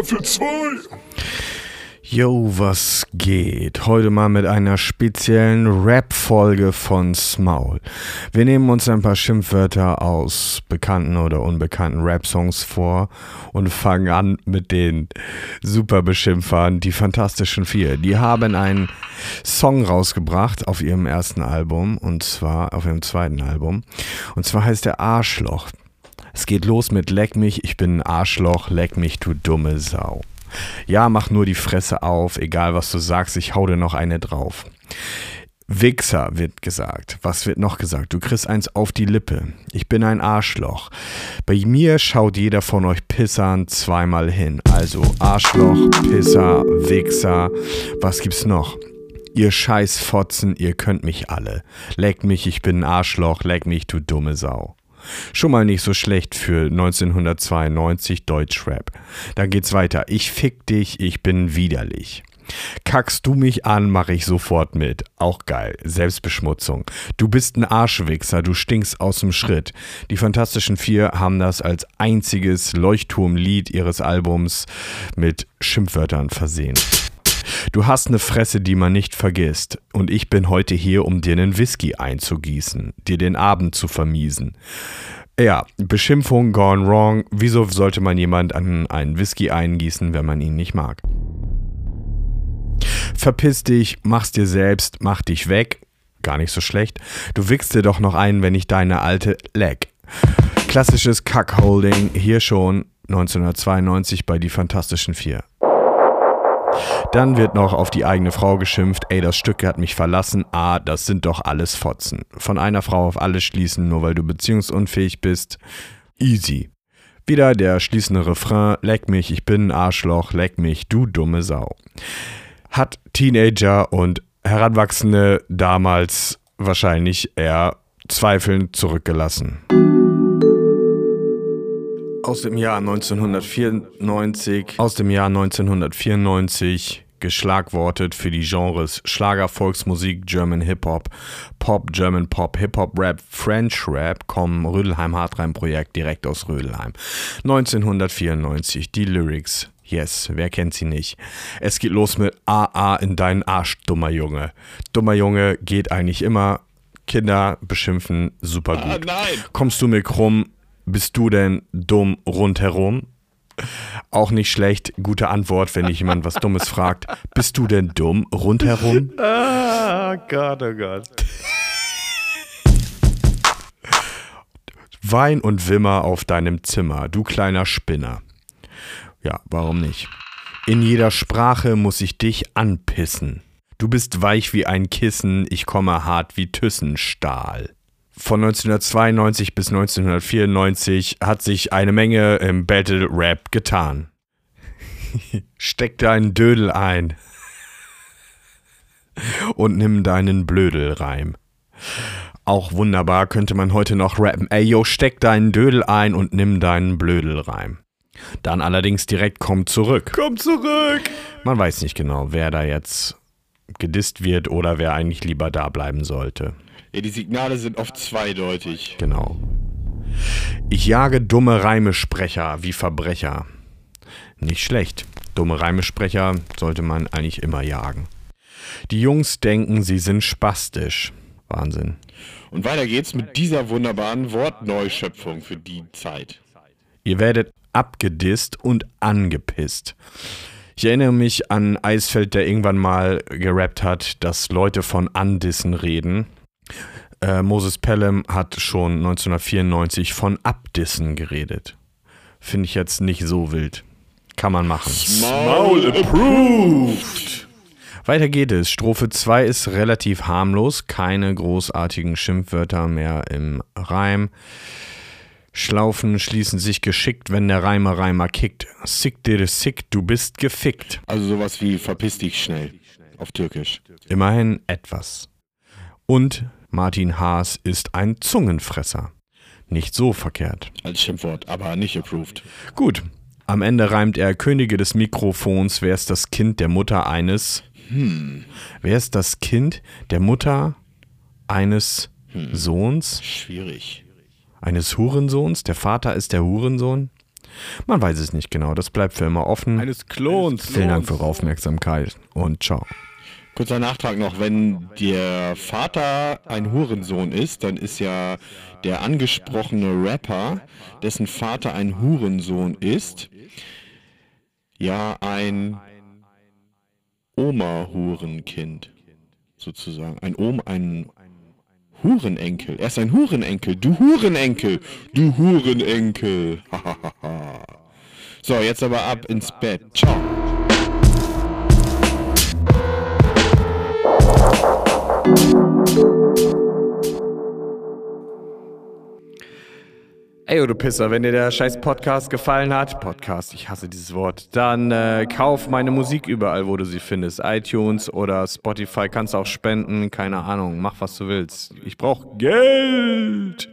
Staffel 2. Yo, was geht? Heute mal mit einer speziellen Rap-Folge von Smaul. Wir nehmen uns ein paar Schimpfwörter aus bekannten oder unbekannten Rap-Songs vor und fangen an mit den Superbeschimpfern, die Fantastischen Vier. Die haben einen Song rausgebracht auf ihrem ersten Album und zwar auf ihrem zweiten Album. Und zwar heißt der Arschloch. Es geht los mit Leck mich, ich bin ein Arschloch, leck mich, du dumme Sau. Ja, mach nur die Fresse auf, egal was du sagst, ich hau dir noch eine drauf. Wichser wird gesagt. Was wird noch gesagt? Du kriegst eins auf die Lippe. Ich bin ein Arschloch. Bei mir schaut jeder von euch Pissern zweimal hin. Also Arschloch, Pisser, Wichser. Was gibt's noch? Ihr Scheißfotzen, ihr könnt mich alle. Leck mich, ich bin ein Arschloch, leck mich, du dumme Sau. Schon mal nicht so schlecht für 1992 Deutschrap. Dann geht's weiter. Ich fick dich, ich bin widerlich. Kackst du mich an, mache ich sofort mit. Auch geil. Selbstbeschmutzung. Du bist ein Arschwichser, du stinkst aus dem Schritt. Die Fantastischen Vier haben das als einziges Leuchtturmlied ihres Albums mit Schimpfwörtern versehen. Du hast eine Fresse, die man nicht vergisst. Und ich bin heute hier, um dir einen Whisky einzugießen, dir den Abend zu vermiesen. Ja, Beschimpfung gone wrong. Wieso sollte man jemand an einen Whisky eingießen, wenn man ihn nicht mag? Verpiss dich, mach's dir selbst, mach dich weg. Gar nicht so schlecht. Du wickst dir doch noch ein, wenn ich deine alte leck. Klassisches Cuckolding, hier schon 1992 bei Die Fantastischen Vier. Dann wird noch auf die eigene Frau geschimpft, ey, das Stück hat mich verlassen, ah, das sind doch alles Fotzen. Von einer Frau auf alles schließen, nur weil du beziehungsunfähig bist, easy. Wieder der schließende Refrain, leck mich, ich bin ein Arschloch, leck mich, du dumme Sau. Hat Teenager und Heranwachsende damals wahrscheinlich eher zweifelnd zurückgelassen aus dem Jahr 1994, aus dem Jahr 1994 geschlagwortet für die Genres Schlager, Volksmusik, German Hip-Hop, Pop, German Pop, Hip-Hop, Rap, French Rap kommen Rödelheim Hartreim Projekt direkt aus Rödelheim. 1994 die Lyrics Yes, wer kennt sie nicht? Es geht los mit AA in deinen Arsch, dummer Junge. Dummer Junge geht eigentlich immer. Kinder beschimpfen super gut. Ah, nein. Kommst du mir krumm, bist du denn dumm rundherum? Auch nicht schlecht, gute Antwort, wenn dich jemand was Dummes fragt. Bist du denn dumm rundherum? Ah, Gott, oh Gott. Wein und Wimmer auf deinem Zimmer, du kleiner Spinner. Ja, warum nicht? In jeder Sprache muss ich dich anpissen. Du bist weich wie ein Kissen, ich komme hart wie Thyssenstahl von 1992 bis 1994 hat sich eine Menge im Battle Rap getan. Steck deinen Dödel ein und nimm deinen Blödelreim. Auch wunderbar könnte man heute noch rappen. Ey, yo, steck deinen Dödel ein und nimm deinen Blödelreim. Dann allerdings direkt komm zurück. Komm zurück! Man weiß nicht genau, wer da jetzt gedisst wird oder wer eigentlich lieber da bleiben sollte. Ja, die Signale sind oft zweideutig. Genau. Ich jage dumme Reimesprecher wie Verbrecher. Nicht schlecht. Dumme Reimesprecher sollte man eigentlich immer jagen. Die Jungs denken, sie sind spastisch. Wahnsinn. Und weiter geht's mit dieser wunderbaren Wortneuschöpfung für die Zeit. Ihr werdet abgedisst und angepisst. Ich erinnere mich an Eisfeld, der irgendwann mal gerappt hat, dass Leute von Andissen reden. Äh, Moses Pelham hat schon 1994 von Abdissen geredet. Finde ich jetzt nicht so wild. Kann man machen. Small approved. Weiter geht es. Strophe 2 ist relativ harmlos. Keine großartigen Schimpfwörter mehr im Reim. Schlaufen schließen sich geschickt, wenn der Reimer Reimer kickt. Sick dir sick, du bist gefickt. Also sowas wie verpiss dich schnell auf Türkisch. Immerhin etwas. Und Martin Haas ist ein Zungenfresser. Nicht so verkehrt. Als Schimpfwort, aber nicht approved. Gut. Am Ende reimt er Könige des Mikrofons. Wer ist das Kind der Mutter eines? Hm. Wer ist das Kind der Mutter eines hm. Sohns? Schwierig. Eines Hurensohns? Der Vater ist der Hurensohn? Man weiß es nicht genau, das bleibt für immer offen. Eines Klons. Vielen Dank für eure Aufmerksamkeit und ciao. Kurzer Nachtrag noch, wenn der Vater ein Hurensohn ist, dann ist ja der angesprochene Rapper, dessen Vater ein Hurensohn ist, ja ein Oma-Hurenkind, sozusagen. Ein Oma, ein Hurenenkel. Er ist ein Hurenenkel. Du Hurenenkel. Du Hurenenkel. so, jetzt aber ab ins Bett. Ciao. Ey, du Pisser, wenn dir der scheiß Podcast gefallen hat, Podcast, ich hasse dieses Wort, dann äh, kauf meine Musik überall, wo du sie findest. iTunes oder Spotify kannst auch spenden, keine Ahnung, mach was du willst. Ich brauch Geld.